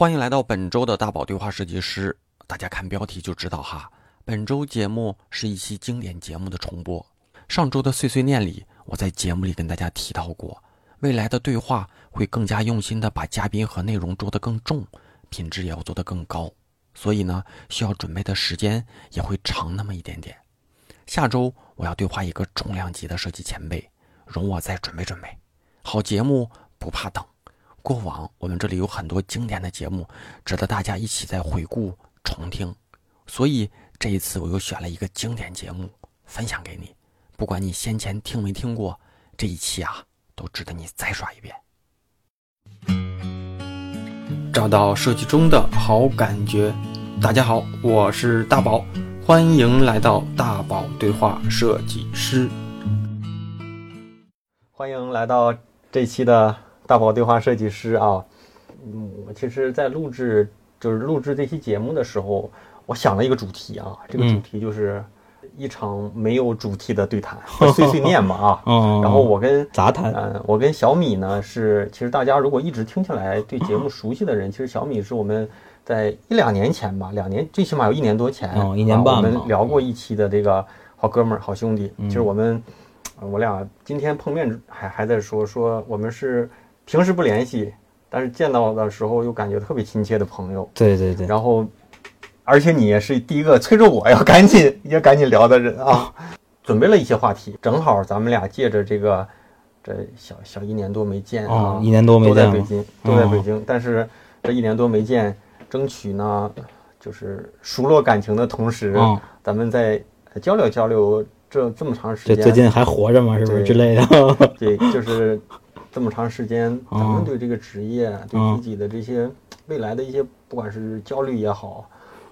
欢迎来到本周的大宝对话设计师。大家看标题就知道哈，本周节目是一期经典节目的重播。上周的碎碎念里，我在节目里跟大家提到过，未来的对话会更加用心的把嘉宾和内容做得更重，品质也要做得更高。所以呢，需要准备的时间也会长那么一点点。下周我要对话一个重量级的设计前辈，容我再准备准备。好节目不怕等。过往我们这里有很多经典的节目，值得大家一起再回顾重听。所以这一次我又选了一个经典节目分享给你，不管你先前听没听过，这一期啊都值得你再刷一遍。找到设计中的好感觉。大家好，我是大宝，欢迎来到大宝对话设计师。欢迎来到这期的。大宝对话设计师啊，嗯，我其实，在录制就是录制这期节目的时候，我想了一个主题啊，这个主题就是一场没有主题的对谈，碎碎念嘛啊。然后我跟杂谈，嗯，我跟小米呢是，其实大家如果一直听起来对节目熟悉的人，其实小米是我们在一两年前吧，两年最起码有一年多前，一年半，我们聊过一期的这个好哥们儿、好兄弟。其实我们我俩今天碰面还还在说说我们是。平时不联系，但是见到的时候又感觉特别亲切的朋友。对对对。然后，而且你也是第一个催着我要赶紧 也赶紧聊的人啊！准备了一些话题，正好咱们俩借着这个这小小一年多没见啊，一年多没见，都在北京，都在北京。但是这一年多没见，争取呢，就是熟络感情的同时，咱们再交流交流。这这么长时间，最近还活着吗？是不是之类的？对，就是。这么长时间，咱们对这个职业、对自己的这些未来的一些，不管是焦虑也好，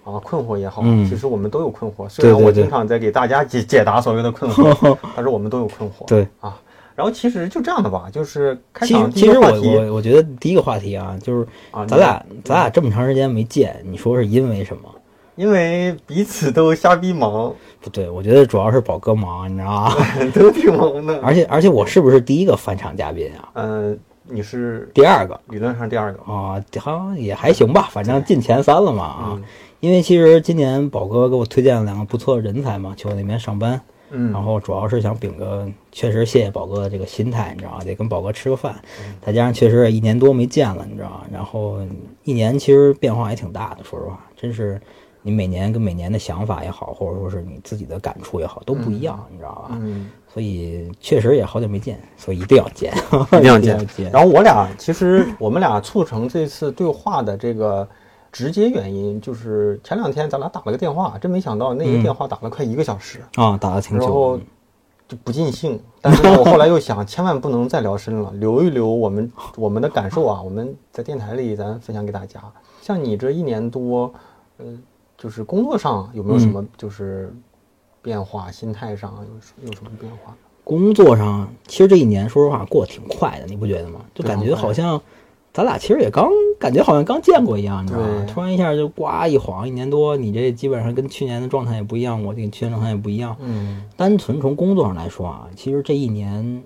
啊，困惑也好，其实我们都有困惑。虽然我经常在给大家解解答所谓的困惑，但是我们都有困惑。对啊，然后其实就这样的吧，就是开场第一个话题。我我觉得第一个话题啊，就是咱俩咱俩这么长时间没见，你说是因为什么？因为彼此都瞎逼忙。不对，我觉得主要是宝哥忙，你知道吗？都挺忙的。而且而且，我是不是第一个返场嘉宾啊？嗯，你是第二个，理论上第二个啊，好像也还行吧，反正进前三了嘛啊。因为其实今年宝哥给我推荐了两个不错的人才嘛，去我那边上班。嗯。然后主要是想秉个，确实谢谢宝哥的这个心态，你知道吗？得跟宝哥吃个饭。再加上确实一年多没见了，你知道吗？然后一年其实变化也挺大的，说实话，真是。你每年跟每年的想法也好，或者说是你自己的感触也好，都不一样，你知道吧？嗯。所以确实也好久没见，所以一定要见，一定要见。然后我俩其实我们俩促成这次对话的这个直接原因，就是前两天咱俩打了个电话，真没想到那个电话打了快一个小时啊，打了挺久，然后就不尽兴。但是我后来又想，千万不能再聊深了，留一留我们我们的感受啊，我们在电台里咱分享给大家。像你这一年多，呃。就是工作上有没有什么就是变化？心态上有有什么变化？工作上其实这一年说实话过得挺快的，你不觉得吗？就感觉好像咱俩其实也刚感觉好像刚见过一样，你知道吗？突然一下就呱一晃一年多，你这基本上跟去年的状态也不一样，我这个去年状态也不一样。嗯，单纯从工作上来说啊，其实这一年。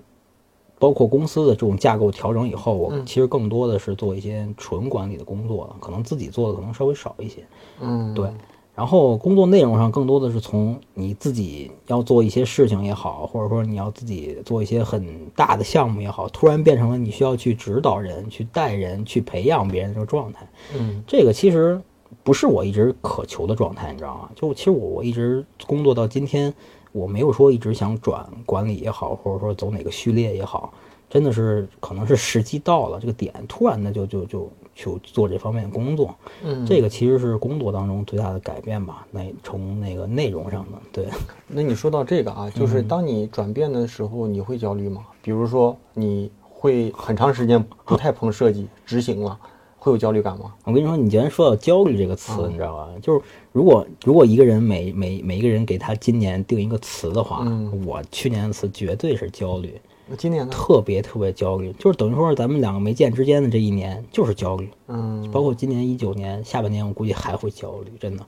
包括公司的这种架构调整以后，我其实更多的是做一些纯管理的工作了，可能自己做的可能稍微少一些。嗯，对。然后工作内容上更多的是从你自己要做一些事情也好，或者说你要自己做一些很大的项目也好，突然变成了你需要去指导人、去带人、去培养别人这个状态。嗯，这个其实不是我一直渴求的状态，你知道吗？就其实我我一直工作到今天。我没有说一直想转管理也好，或者说走哪个序列也好，真的是可能是时机到了这个点，突然的就就就就做这方面的工作。嗯，这个其实是工作当中最大的改变吧。那从那个内容上的，对。那你说到这个啊，就是当你转变的时候，你会焦虑吗？比如说你会很长时间不太碰设计执行了。会有焦虑感吗？我跟你说，你既然说到焦虑这个词，你知道吧？就是如果如果一个人每每每一个人给他今年定一个词的话，我去年的词绝对是焦虑。今年呢？特别特别焦虑，就是等于说咱们两个没见之间的这一年就是焦虑。嗯，包括今年一九年下半年，我估计还会焦虑。真的，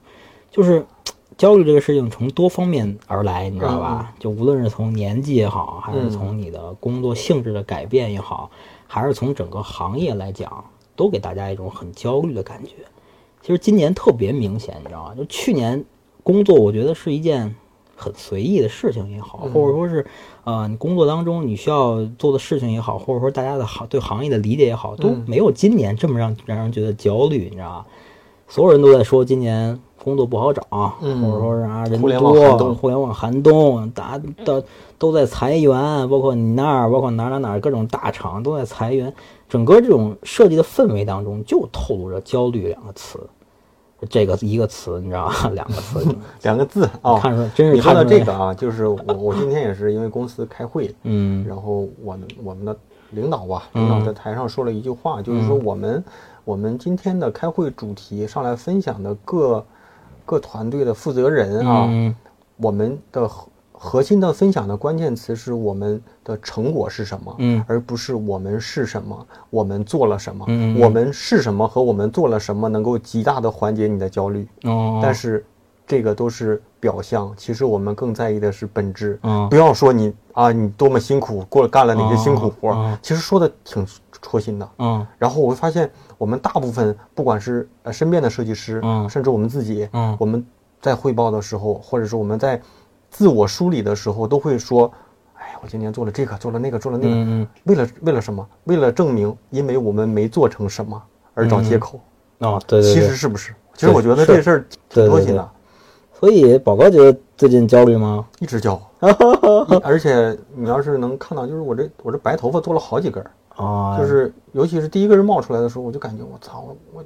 就是焦虑这个事情从多方面而来，你知道吧？就无论是从年纪也好，还是从你的工作性质的改变也好，还是从整个行业来讲。都给大家一种很焦虑的感觉。其实今年特别明显，你知道吗？就去年工作，我觉得是一件很随意的事情也好，嗯或者说是呃，你工作当中你需要做的事情也好，或者说大家的行对行业的理解也好，都嗯没有今年这么让让人觉得焦虑，你知道吗？所有人都在说今年工作不好找，嗯或者说是啊人互联网寒多，冬互联网寒冬，大家都都在裁员，包括你那儿，包括哪儿哪儿哪儿各种大厂都在裁员，整个这种设计的氛围当中就透露着焦虑两个词，这个一个词你知道吗？两个词，两个字啊。看出来真是你说看到这个，啊，就是我我今天也是因为公司开会，嗯。然后我们我们的领导吧，嗯。领导在台上说了一句话，就是说我们我们今天的开会主题上来分享的各各团队的负责人啊，嗯。我们的核核心的分享的关键词是我们的成果是什么，嗯。而不是我们是什么，我们做了什么，嗯。我们是什么和我们做了什么能够极大的缓解你的焦虑，哦，但是这个都是表象，其实我们更在意的是本质。嗯。不要说你啊，你多么辛苦，过了干了哪些辛苦活其实说的挺戳心的。嗯。然后我会发现，我们大部分不管是呃身边的设计师，嗯。甚至我们自己，嗯。我们在汇报的时候，或者说我们在自我梳理的时候，都会说，哎呀，我今年做了这个，做了那个，做了那个，为了为了什么？为了证明，因为我们没做成什么而找借口。哦，对对其，实是不是？其实我觉得这事儿挺多心的，所以宝哥觉得最近焦虑吗？一直焦。一 而且你要是能看到，就是我这我这白头发多了好几根儿，啊，就是尤其是第一根冒出来的时候，我就感觉我操，我我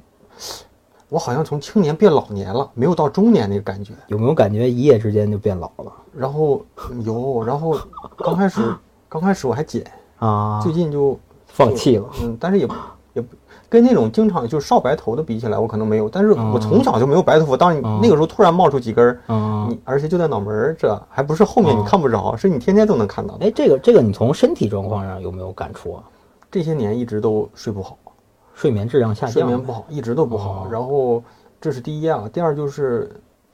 我好像从青年变老年了，没有到中年那个感觉。有没有感觉一夜之间就变老了然后有，然后刚开始 刚开始我还减，啊？最近就放弃了嗯，但是也也跟那种经常就是少白头的比起来，我可能没有，但是我从小就没有白头发。当你那个时候突然冒出几根儿，嗯，你而且就在脑门儿这，还不是后面你看不着，是你天天都能看到的。哎，这个这个你从身体状况上有没有感触啊？这些年一直都睡不好，睡眠质量下降，睡眠不好，一直都不好。然后这是第一啊，第二就是，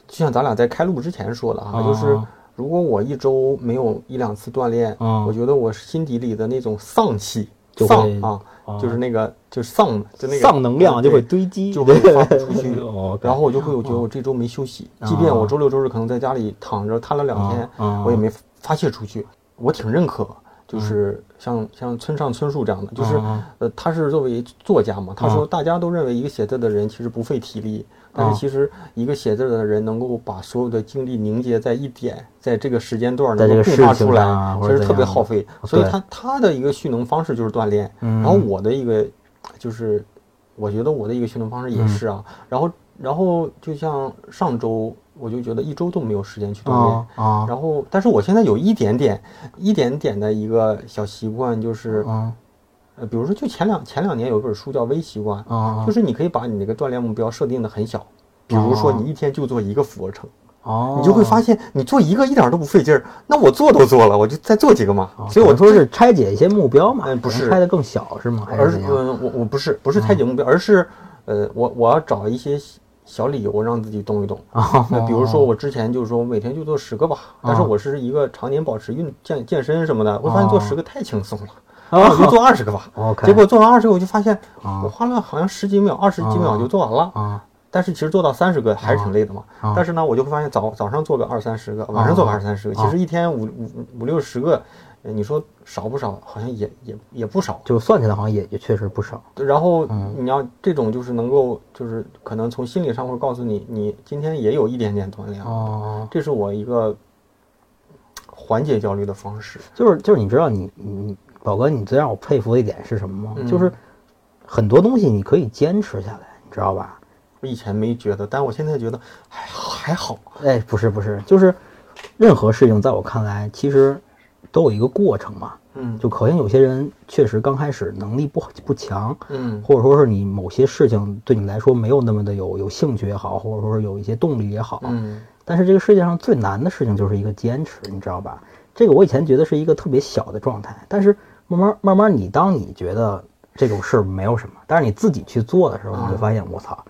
就像咱俩在开录之前说的啊，啊就是如果我一周没有一两次锻炼，啊我觉得我心底里的那种丧气、就会丧啊，啊就是那个就是丧，就那个丧能量就会堆积，就会发不出去。哦，然后我就会我觉得我这周没休息，即便我周六周日可能在家里躺着瘫了两天，啊我也没发泄出去。我挺认可，就是像像村上春树这样的，就是啊呃，他是作为作家嘛，他说大家都认为一个写字的人其实不费体力，但是其实一个写字的人能够把所有的精力凝结在一点，在这个时间段能够迸发出来其实特别耗费。所以他他的一个蓄能方式就是锻炼，嗯。然后我的一个就是，我觉得我的一个蓄能方式也是啊，然后然后就像上周我就觉得一周都没有时间去锻炼。啊啊。然后，但是我现在有一点点、一点点的一个小习惯，就是，啊。呃，比如说，就前两前两年有一本书叫《微习惯》，啊就是你可以把你那个锻炼目标设定的很小，比如说你一天就做一个俯卧撑，哦，你就会发现你做一个一点都不费劲儿，那我做都做了，我就再做几个嘛。所以我说是拆解一些目标嘛，嗯不是。拆的更小是吗？还而是我我不是不是拆解目标，而是呃，我我要找一些小理由让自己动一动。哦 那比如说我之前就是说我每天就做十个吧，但是哦我是一个常年保持运健健身什么的，我发现做十个太轻松了，哦那我就做二十个吧。OK 结果做完二十个，我就发现啊我花了好像十几秒、二十几秒就做完了。啊但是其实做到三十个还是挺累的嘛。啊但是呢，我就会发现早早上做个二三十个，晚上做个二三十个，其实一天五五五六十个，呃你说少不少？好像也也也不少。就算起来好像也也确实不少。然后嗯你要这种就是能够就是可能从心理上会告诉你，你今天也有一点点锻炼这是我一个缓解焦虑的方式。就是就是你知道你你宝哥，你最让我佩服的一点是什么吗？嗯就是很多东西你可以坚持下来，你知道吧？我以前没觉得，但我现在觉得还还好。哎，不是不是，就是任何事情在我看来，其实都有一个过程嘛。嗯就可能有些人确实刚开始能力不不强，嗯或者说是你某些事情对你来说没有那么的有有兴趣也好，或者说是有一些动力也好，嗯但是这个世界上最难的事情就是一个坚持，你知道吧？这个我以前觉得是一个特别小的状态，但是慢慢慢慢，你当你觉得这种事儿没有什么，但是你自己去做的时候，你就发现我操，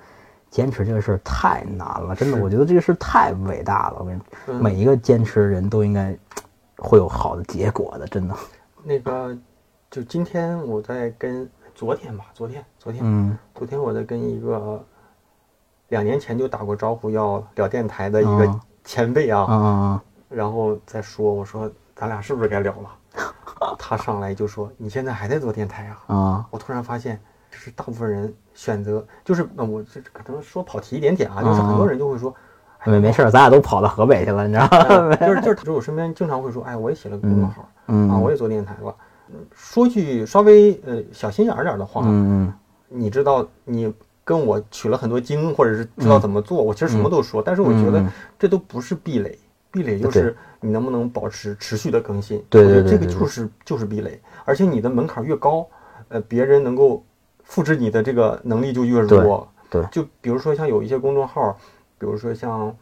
坚持这个事儿太难了，真的，我觉得这个事儿太伟大了。我跟你说，嗯每一个坚持的人都应该会有好的结果的，真的。那个，就今天我在跟昨天吧，昨天昨天、嗯昨天我在跟一个两年前就打过招呼要聊电台的一个哦前辈啊，嗯然后再说我说咱俩是不是该聊了？他上来就说你现在还在做电台啊？啊我突然发现，就是大部分人选择，就是呃，我这可能说跑题一点点啊，就是很多人就会说，哎没没事儿，咱俩都跑到河北去了，你知道吗？呃就是就是就是我身边经常会说，哎，我也写了个公众号、嗯啊，我也做电台了。嗯说句稍微呃小心眼儿点儿的话，嗯你知道你跟我取了很多经，或者是知道怎么做，我其实什么都说，但是我觉得嗯这都不是壁垒，壁垒就是你能不能保持持续的更新。对我觉得这个就是就是壁垒，而且你的门槛越高，呃，别人能够复制你的这个能力就越弱。对就比如说像有一些公众号，比如说像嗯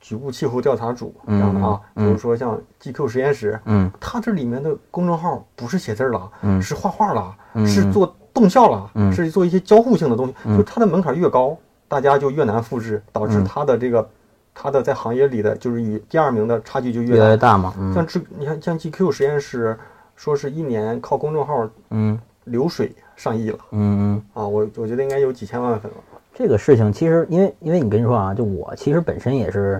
局部气候调查组这样的啊，比如说像 GQ 实验室，嗯它这里面的公众号不是写字了，嗯是画画了，嗯是做动效了，嗯是做一些交互性的东西。嗯就它的门槛越高，大家就越难复制，导致嗯它的这个，它的在行业里的就是与第二名的差距就越来越越大。嘛，嗯像这你看像 GQ 实验室，说是一年靠公众号嗯流水上亿了嗯嗯。啊，我我觉得应该有几千万粉了。这个事情其实，因为因为你跟你说啊，就我其实本身也是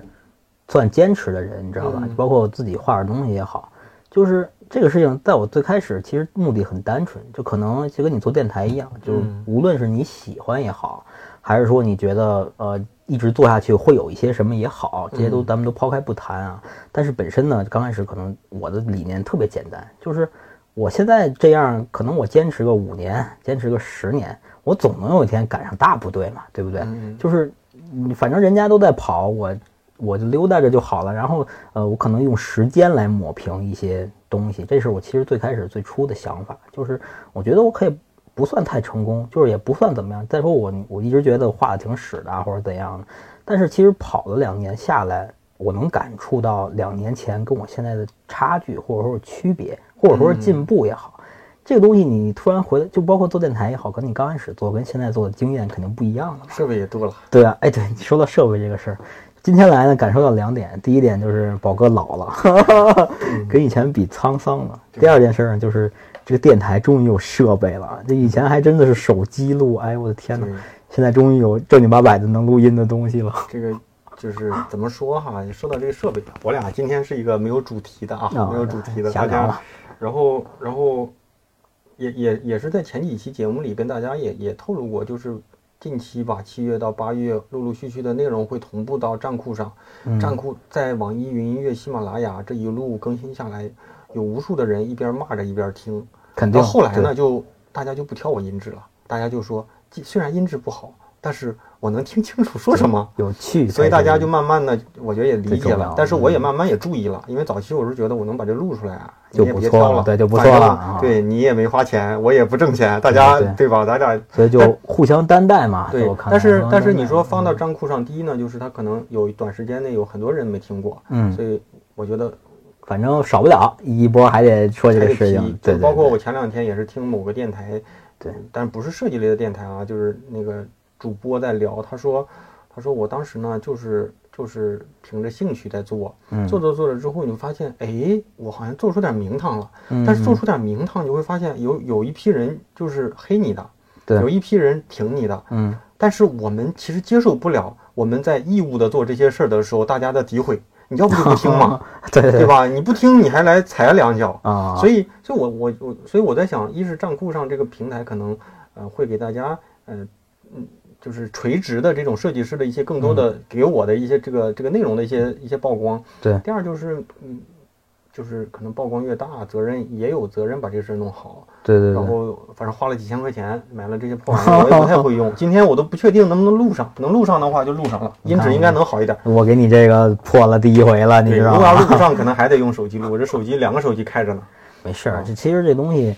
算坚持的人，你知道吧？嗯包括我自己画点东西也好，就是这个事情，在我最开始其实目的很单纯，就可能就跟你做电台一样，就是嗯无论是你喜欢也好，还是说你觉得呃一直做下去会有一些什么也好，这些都嗯咱们都抛开不谈啊。但是本身呢，刚开始可能我的理念特别简单，就是我现在这样，可能我坚持个五年，坚持个十年，我总能有一天赶上大部队嘛，对不对？嗯就是，嗯反正人家都在跑，我我就溜达着就好了。然后，呃，我可能用时间来抹平一些东西，这是我其实最开始最初的想法，就是我觉得我可以不算太成功，就是也不算怎么样。再说我我一直觉得画的挺屎的啊，或者怎样的，但是其实跑了两年下来，我能感触到两年前跟我现在的差距，或者说是区别，或者说是进步也好。这个东西你突然回来，就包括做电台也好，跟你刚开始做跟现在做的经验肯定不一样了嘛。设备也多了，对啊，哎，对你说到设备这个事儿，今天来呢，感受到两点。第一点就是宝哥老了，跟以前比沧桑了。第二件事儿呢，就是这个电台终于有设备了。这以前还真的是手机录，哎呦我的天哪！现在终于有正经八百的能录音的东西了。这个就是怎么说哈？说到这个设备，我俩今天是一个没有主题的啊，啊没有主题的，大家。然后，然后也也也是在前几期节目里跟大家也也透露过，就是近期吧，七月到八月，陆陆续续的内容会同步到站库上。嗯站库在网易云音乐、喜马拉雅这一路更新下来，有无数的人一边骂着一边听。肯定。到后来呢，就大家就不挑我音质了，大家就说，既虽然音质不好，但是我能听清楚说什么。有趣，所以大家就慢慢的，我觉得也理解了，但是我也嗯慢慢也注意了，因为早期我是觉得我能把这录出来啊，就不错了对就不错了啊对你也没花钱，我也不挣钱，大家对吧？咱俩所以就互相担待嘛。对但是但是你说放到账库上，第一呢，就是他可能有短时间内有很多人没听过，嗯，所以我觉得反正少不了一波，还得说这个事情。对，包括我前两天也是听某个电台，对嗯，但不是设计类的电台啊，就是那个主播在聊，他说，他说我当时呢就是就是凭着兴趣在做，嗯。做着做着之后，你会发现，哎，我好像做出点名堂了，嗯但是做出点名堂，你会发现有有一批人就是黑你的，对。有一批人挺你的，嗯。但是我们其实接受不了我们在义务的做这些事儿的时候，大家的诋毁，你要不就不听嘛，对吧？你不听，你还来踩两脚，啊，所以，所以我我我，所以我在想，一是站酷上这个平台可能呃会给大家呃嗯就是垂直的这种设计师的一些更多的给我的一些这个这个内容的一些一些曝光。对第二就是嗯。就是可能曝光越大，责任也有责任把这个事儿弄好。对对对，然后反正花了几千块钱买了这些破玩意儿，我也不太会用。今天我都不确定能不能录上，能录上的话就录上了，音质应该能好一点。我给你这个破了第一回了，你，知道如果要录不？上，可能还得用手机录。我这手机两个手机开着呢。没事儿，这其实这东西，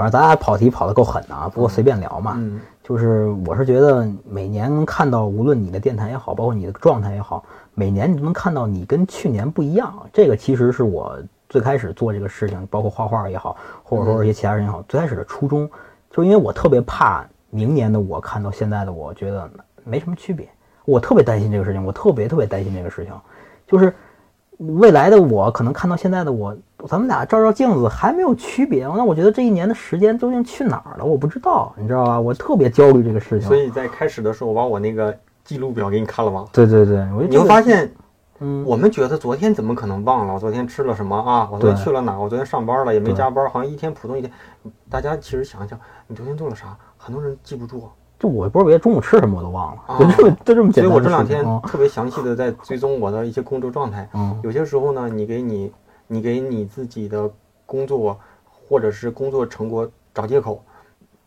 反正咱俩跑题跑得够狠的啊，不过随便聊嘛。嗯就是我是觉得每年能看到，无论你的电台也好，包括你的状态也好，每年你都能看到你跟去年不一样。这个其实是我最开始做这个事情，包括画画也好，或者说一些其他人也好，最开始的初衷，就是因为我特别怕明年的我看到现在的我，觉得没什么区别。我特别担心这个事情，我特别特别担心这个事情，就是未来的我可能看到现在的我，咱们俩照照镜子还没有区别，那我觉得这一年的时间究竟去哪儿了？我不知道，你知道吧？我特别焦虑这个事情。所以在开始的时候，我把我那个记录表给你看了吗？对对对，你会发现，嗯，我们觉得昨天怎么可能忘了？我昨天吃了什么啊？我昨天去了哪？我昨天上班了也没加班，好像一天普通一天。大家其实想想，你昨天做了啥？很多人记不住。就我不是别的中午吃什么我都忘了，啊就这么就这么简单所以我这两天特别详细的在追踪我的一些工作状态。嗯有些时候呢，你给你你给你自己的工作或者是工作成果找借口，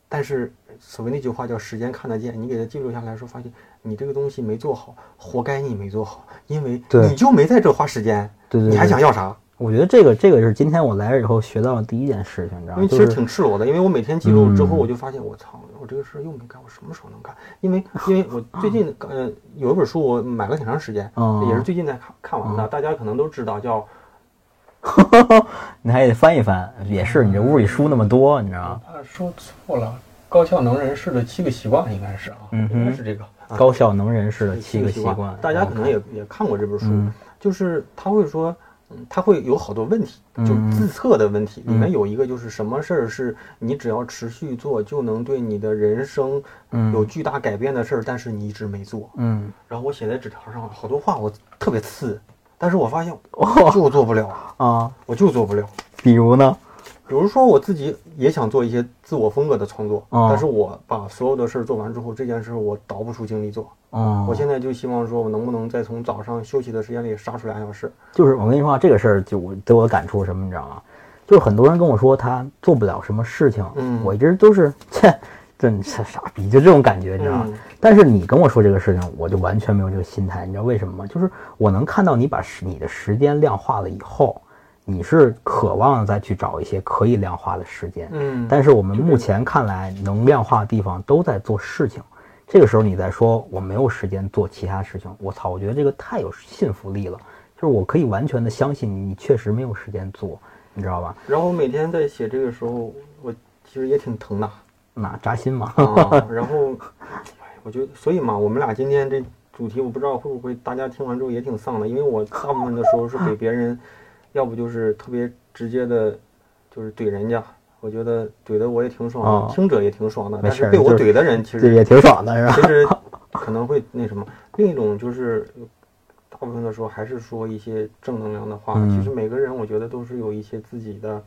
但是所谓那句话叫时间看得见，你给它记录下来说，发现你这个东西没做好，活该你没做好，因为你就没在这花时间，对对，你还想要啥？我觉得这个这个是今天我来了以后学到的第一件事情，你知道吗？因为其实就是挺赤裸的，因为我每天记录之后，嗯我就发现我操，我这个事儿又没干，我什么时候能干？因为因为我最近呃有一本书我买了挺长时间，嗯也是最近才看看完的，大家可能都知道叫你还得翻一翻，也是你这屋里书那么多，你知道吗？啊说错了，高效能人士的七个习惯应该是啊，嗯应该是这个啊高效能人士的七七个习习惯，大家可能也也看过这本书，嗯就是他会说。嗯，他会有好多问题，就嗯自测的问题。里面嗯有一个就是什么事儿是你只要持续做就能对你的人生嗯有巨大改变的事儿，但是你一直没做。嗯然后我写在纸条上，好多话我特别刺，但是我发现我就做不了，啊，我就做不了。比如呢？比如说我自己也想做一些自我风格的创作，哦但是我把所有的事儿做完之后，这件事儿我倒不出精力做。哦，我现在就希望说，我能不能再从早上休息的时间里杀出俩小时？就是我跟你说啊，这个事儿就我对我感触什么，你知道吗？就是很多人跟我说他做不了什么事情，嗯我一直都是切，真是傻逼，就这种感觉，你知道吗？嗯但是你跟我说这个事情，我就完全没有这个心态，你知道为什么吗？就是我能看到你把时你的时间量化了以后，你是渴望再去找一些可以量化的时间，嗯，但是我们目前看来能量化的地方都在做事情，这个时候你再说我没有时间做其他事情，我操，我觉得这个太有信服力了，就是我可以完全的相信你，你确实没有时间做，你知道吧？然后我每天在写这个时候，我其实也挺疼的 那扎心嘛，啊。然后，哎我觉得，所以嘛，我们俩今天这主题，我不知道会不会大家听完之后也挺丧的，因为我 大部分的时候是给别人，要不就是特别直接的，就是怼人家。我觉得怼的我也挺爽的，哦听者也挺爽的，没但是被我怼的人其实这也挺爽的，是吧？其实可能会那什么。另一种就是，大部分的时候还是说一些正能量的话。嗯其实每个人我觉得都是有一些自己的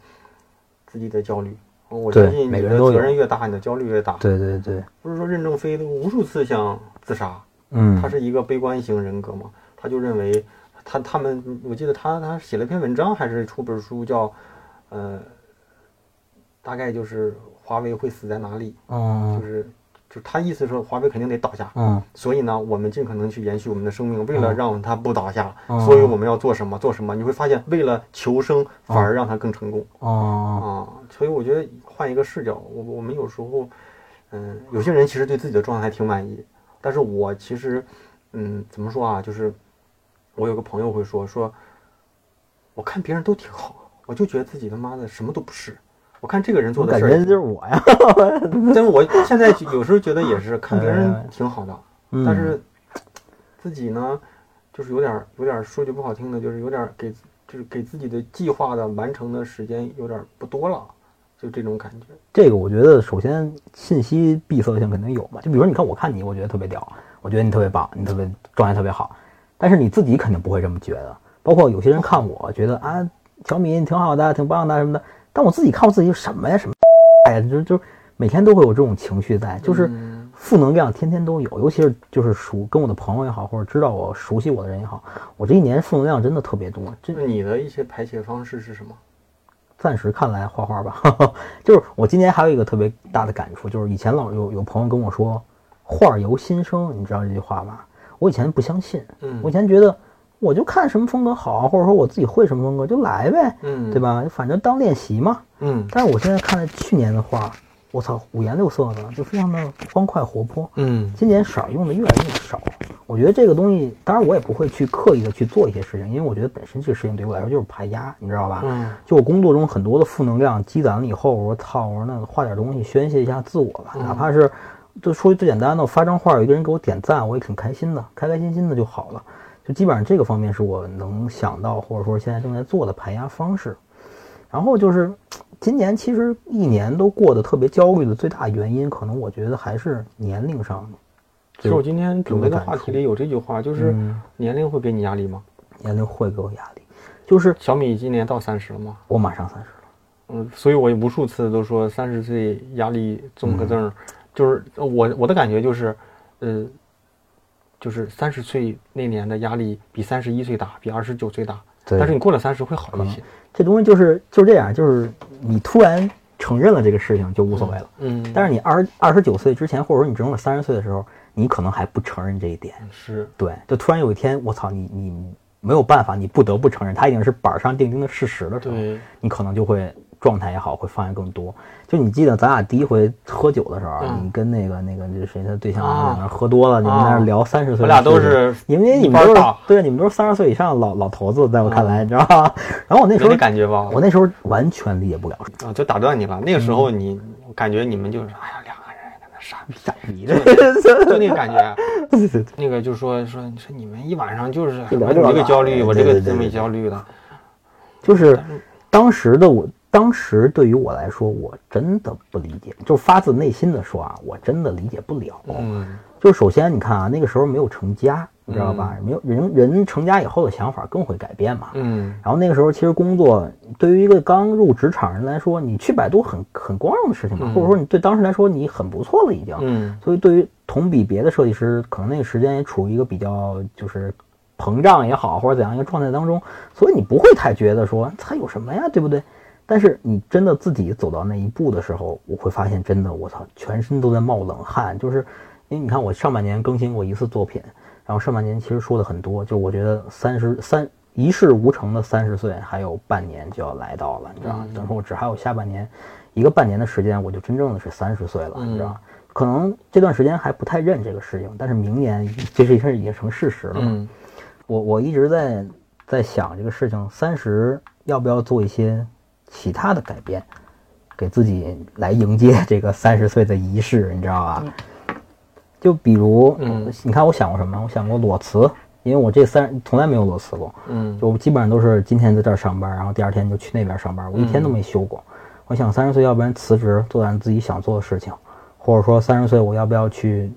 自己的焦虑。我对相信你的每个人都责任越大，你的焦虑越大。对对对，不是说任正非都无数次想自杀，嗯。他是一个悲观型人格嘛，他就认为他他们，我记得他他写了篇文章，还是出本书叫，呃，大概就是华为会死在哪里，嗯。就是就他意思说华为肯定得倒下，嗯所以呢，我们尽可能去延续我们的生命，为了嗯让它不倒下，嗯所以我们要做什么做什么。你会发现，为了求生，反而让它更成功。哦，啊，所以我觉得换一个视角，我我们有时候，嗯，有些人其实对自己的状态还挺满意，但是我其实，嗯，怎么说啊，就是我有个朋友会说说，我看别人都挺好，我就觉得自己他妈的什么都不是。我看这个人做的事儿，就是我呀，但是我现在有时候觉得也是看别人挺好的，嗯但是自己呢，就是有点儿有点儿说句不好听的，就是有点儿给就是给自己的计划的完成的时间有点儿不多了，就这种感觉。这个我觉得首先信息闭塞性肯定有嘛，就比如说你看我看你，我觉得特别屌，我觉得你特别棒，你特别状态特别好，但是你自己肯定不会这么觉得。包括有些人看我觉得啊，小米你挺好的，挺棒的什么的，但我自己看我自己什么呀什么，哎呀，就就每天都会有这种情绪在，就是嗯负能量天天都有，尤其是就是熟跟我的朋友也好，或者知道我熟悉我的人也好，我这一年负能量真的特别多，这你的一些排解方式是什么？暂时看来画画吧，就是我今年还有一个特别大的感触，就是以前老有有朋友跟我说“画由心生”，你知道这句话吧？我以前不相信，嗯我以前觉得我就看什么风格好，或者说我自己会什么风格就来呗，嗯，对？吧？反正当练习嘛。嗯但是我现在看了去年的画，我操，五颜六色的，就非常的欢快活泼。嗯今年色儿用的越来越少，我觉得这个东西，当然我也不会去刻意的去做一些事情，因为我觉得本身这个事情对我来说就是排压，你知道吧？嗯就我工作中很多的负能量积攒了以后，我说操，我说那画点东西宣泄一下自我吧，嗯哪怕是就说句最简单的，我发张画有一个人给我点赞，我也挺开心的，开开心心的就好了。就基本上这个方面是我能想到或者说现在正在做的排压方式。然后就是今年其实一年都过得特别焦虑的最大原因，可能我觉得还是年龄上。其实我今天准备的话题里有这句话，就是嗯年龄会给你压力吗？年龄会给我压力，就是小米今年到三十了吗？我马上三十了，嗯，所以我无数次都说三十岁压力综合嗯症，就是呃我我的感觉就是，呃，就是三十岁那年的压力比三十一岁大，比二十九岁大，对但是你过了三十会好一些。这东西就是就是这样，就是你突然承认了这个事情就无所谓了。嗯，但是你二二十九岁之前，或者说你整整三十岁的时候，你可能还不承认这一点。是对，就突然有一天，我操，你你没有办法，你不得不承认，它已经是板上钉钉的事实的时候，对，你可能就会状态也好，会放下更多。就你记得咱俩第一回喝酒的时候，嗯你跟那个那个那谁他对象啊在那喝多了，你们在那聊三十岁，我俩都是因为你们都是对，你们都是三十岁以上老老头子，在我看来，啊你知道吧？然后我那时候那感觉吧？我那时候完全理解不了，啊，就打断你了。那个时嗯候你，我感觉你们就是，哎呀，两个人在那傻逼，傻逼的，就那个感觉。那个就说说说你们一晚上就是就聊你这个焦虑，我这个这么焦虑的。就是当时的我，当时对于我来说，我真的不理解，就发自内心的说啊，我真的理解不了。嗯就首先你看啊，那个时候没有成家，你知道吧？没有人人成家以后的想法更会改变嘛。嗯然后那个时候其实工作对于一个刚入职场人来说，你去百度很很光荣的事情嘛，嗯或者说你对当时来说你很不错了已经。嗯所以对于同比别的设计师，可能那个时间也处于一个比较就是膨胀也好，或者怎样一个状态当中，所以你不会太觉得说他有什么呀，对不对？但是你真的自己走到那一步的时候，我会发现真的我操，全身都在冒冷汗，就是因为你看我上半年更新过一次作品，然后上半年其实说的很多，就我觉得三十三一事无成的三十岁还有半年就要来到了，你知道等于说我只还有下半年一个半年的时间，我就真正的是三十岁了，你知道吗？可能这段时间还不太认这个事情，但是明年这是一已经成事实了嘛。嗯我我一直在在想这个事情，三十要不要做一些其他的改变，给自己来迎接这个三十岁的仪式，你知道吧？就比如，嗯你看我想过什么？我想过裸辞，因为我这三从来没有裸辞过，嗯就基本上都是今天在这儿上班，然后第二天就去那边上班，我一天都没休过。我想三十岁要不然辞职，做点自己想做的事情，或者说三十岁我要不要去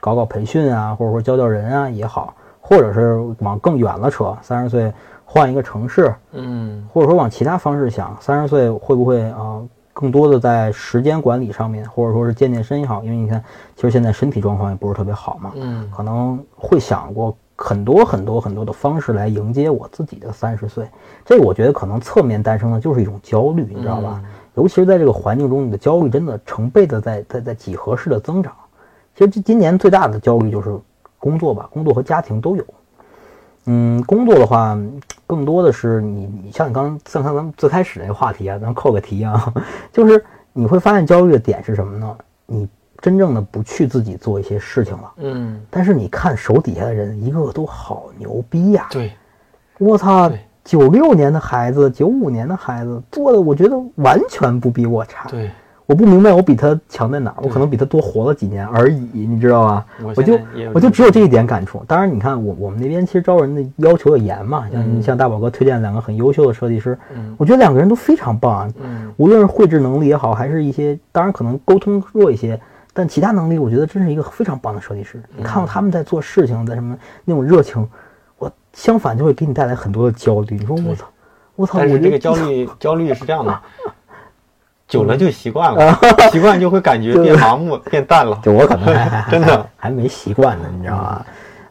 搞搞培训啊，或者说教教人啊也好，或者是往更远了扯，三十岁换一个城市，嗯或者说往其他方式想，三十岁会不会啊、呃更多的在时间管理上面，或者说是健健身也好，因为你看，其实现在身体状况也不是特别好嘛，嗯可能会想过很多很多很多的方式来迎接我自己的三十岁。这个我觉得可能侧面诞生的就是一种焦虑，你知道吧？尤其是在这个环境中，你的焦虑真的成倍的在在在几何式的增长。其实这今年最大的焦虑就是工作吧，工作和家庭都有。嗯，工作的话，更多的是你你像你刚像刚咱们最开始那个话题啊，咱扣个题啊，就是你会发现焦虑的点是什么呢？你真正的不去自己做一些事情了。嗯，但是你看手底下的人，一个个都好牛逼呀、对，我操，九六年的孩子，九五年的孩子做的，我觉得完全不比我差。对，我不明白我比他强在哪儿，我可能比他多活了几年而已，你知道吧？我我就我就只有这一点感触。当然，你看我我们那边其实招人的要求也严嘛，像嗯像大宝哥推荐两个很优秀的设计师，嗯我觉得两个人都非常棒啊，嗯无论是绘制能力也好，还是一些当然可能沟通弱一些，但其他能力我觉得真是一个非常棒的设计师。你看到他们在做事情，在什么那种热情，我相反就会给你带来很多的焦虑。你说我操，我操，我这个焦虑焦虑是这样的，久了就习惯嗯了，习惯就会感觉 变麻木、变淡了。就我可能 真的还还没习惯呢，你知道吧？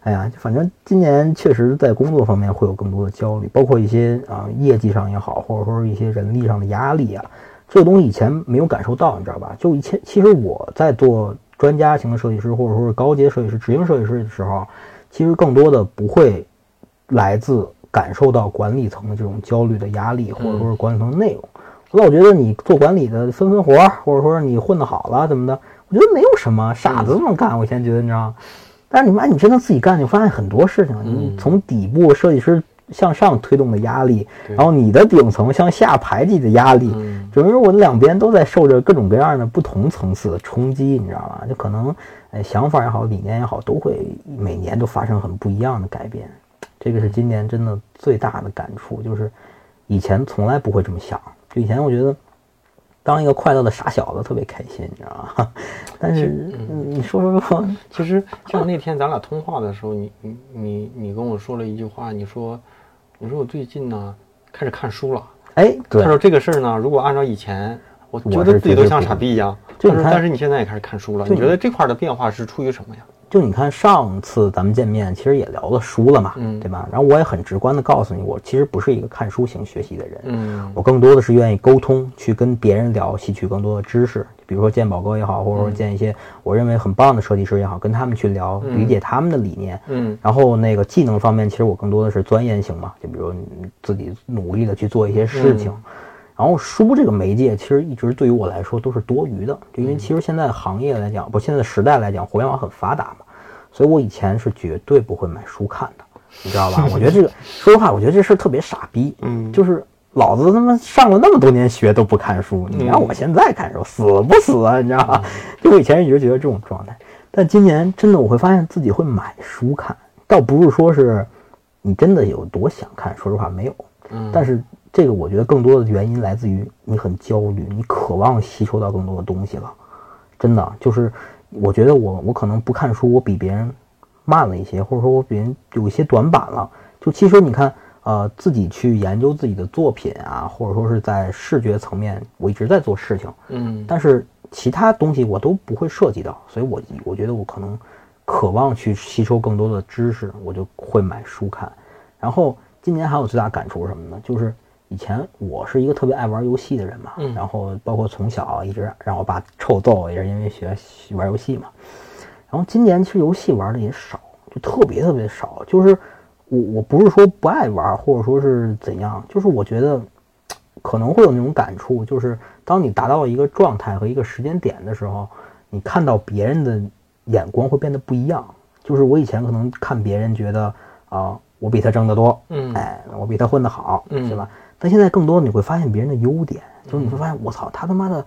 哎呀，反正今年确实在工作方面会有更多的焦虑，包括一些啊、业绩上也好，或者说是一些人力上的压力啊，这个东西以前没有感受到，你知道吧？就以前其实我在做专家型的设计师，或者说是高阶设计师、执行设计师的时候，其实更多的不会来自感受到管理层的这种焦虑的压力，或者说是管理层的内容。所以我觉得你做管理的分分活，或者说你混得好了怎么的，我觉得没有什么傻子这么干。我现在觉得你知道吗？但是你妈你真的自己干，你发现很多事情，你从底部设计师向上推动的压力，然后你的顶层向下排挤的压力，嗯整个我的两边都在受着各种各样的不同层次的冲击，你知道吗？就可能，哎，想法也好，理念也好，都会每年都发生很不一样的改变。这个是今年真的最大的感触，就是以前从来不会这么想，就以前我觉得当一个快乐的傻小子特别开心，你知道吗？但是嗯你说说说，其实像那天咱俩通话的时候，你你你你跟我说了一句话，你说你说我最近呢开始看书了。哎，对他，说这个事儿呢，如果按照以前，我我觉得自己都像傻逼一样。就你看但是你现在也开始看书了，你你觉得这块儿的变化是出于什么呀？就你看上次咱们见面，其实也聊了书了嘛，嗯对吧？然后我也很直观的告诉你，我其实不是一个看书型学习的人，嗯我更多的是愿意沟通，去跟别人聊，吸取更多的知识。比如说见宝哥也好，或者说见一些我认为很棒的设计师也好，跟他们去聊，理解他们的理念。嗯然后那个技能方面，其实我更多的是钻研型嘛，就比如你自己努力的去做一些事情。然后书这个媒介，其实一直对于我来说都是多余的，就因为其实现在行业来讲，不，现在的时代来讲，互联网很发达嘛，所以我以前是绝对不会买书看的，你知道吧？我觉得这个，说实话，我觉得这事儿特别傻逼，嗯就是老子他妈上了那么多年学都不看书，你让我现在看书，死不死啊？你知道吧？就我以前一直觉得这种状态，但今年真的我会发现自己会买书看，倒不是说是你真的有多想看，说实话没有，嗯，但是这个我觉得更多的原因来自于你很焦虑，你渴望吸收到更多的东西了。真的就是，我觉得我我可能不看书，我比别人慢了一些，或者说我比人有一些短板了。就其实你看，呃，自己去研究自己的作品啊，或者说是在视觉层面，我一直在做事情，嗯但是其他东西我都不会涉及到，所以我我觉得我可能渴望去吸收更多的知识，我就会买书看。然后今年还有最大感触是什么呢？就是以前我是一个特别爱玩游戏的人嘛，嗯然后包括从小一直让我爸臭揍，也是因为学玩游戏嘛。然后今年其实游戏玩的也少，就特别特别少。就是我我不是说不爱玩，或者说是怎样，就是我觉得可能会有那种感触，就是当你达到一个状态和一个时间点的时候，你看到别人的眼光会变得不一样。就是我以前可能看别人觉得啊、我比他挣得多，嗯哎，我比他混得好，嗯是吧？但现在更多你会发现别人的优点，就是你会发现我操，他他妈的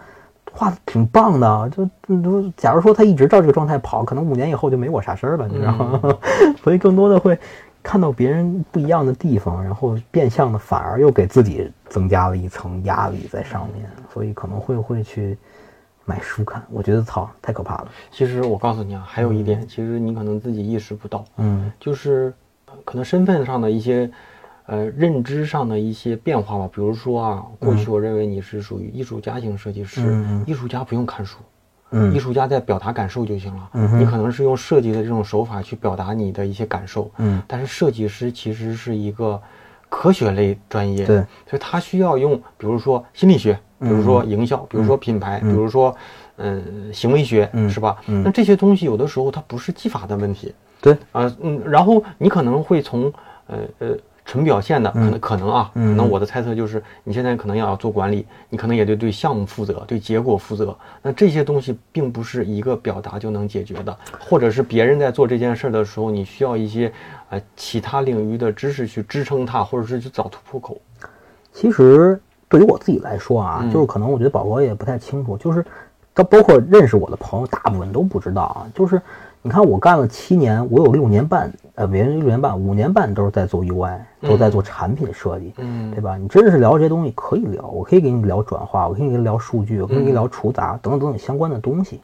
画的挺棒的，就就假如说他一直照这个状态跑，可能五年以后就没我啥事儿了，你知道吗？所以更多的会看到别人不一样的地方，然后变相的反而又给自己增加了一层压力在上面，所以可能会会去买书看。我觉得操，太可怕了。其实我告诉你啊，还有一点，其实你可能自己意识不到，嗯就是呃可能身份上的一些，呃，认知上的一些变化吧。比如说啊，过去我认为你是属于艺术家型设计师，艺术家不用看书，嗯艺术家在表达感受就行了。嗯你可能是用设计的这种手法去表达你的一些感受，嗯但是设计师其实是一个科学类专业，对，所以他需要用，比如说心理学，比如说营销，比如说品牌，比如说，嗯、行为学，嗯是吧？嗯那这些东西有的时候它不是技法的问题，对，啊，嗯，然后你可能会从，呃呃。纯表现的可能可能啊，可嗯能我的猜测就是，你现在可能要做管理，你可能也得对项目负责，对结果负责。那这些东西并不是一个表达就能解决的，或者是别人在做这件事儿的时候，你需要一些呃其他领域的知识去支撑它，或者是去找突破口。其实对于我自己来说啊，嗯就是可能我觉得宝宝也不太清楚，就是到包括认识我的朋友，大部分都不知道啊。就是你看我干了七年，我有六年半，呃，别人六年半，五年半都是在做 UI，都在做产品设计，嗯对吧？你真是聊这些东西可以聊，我可以给你聊转化，我可以给你聊数据，我可以给你聊除杂等等等等相关的东西。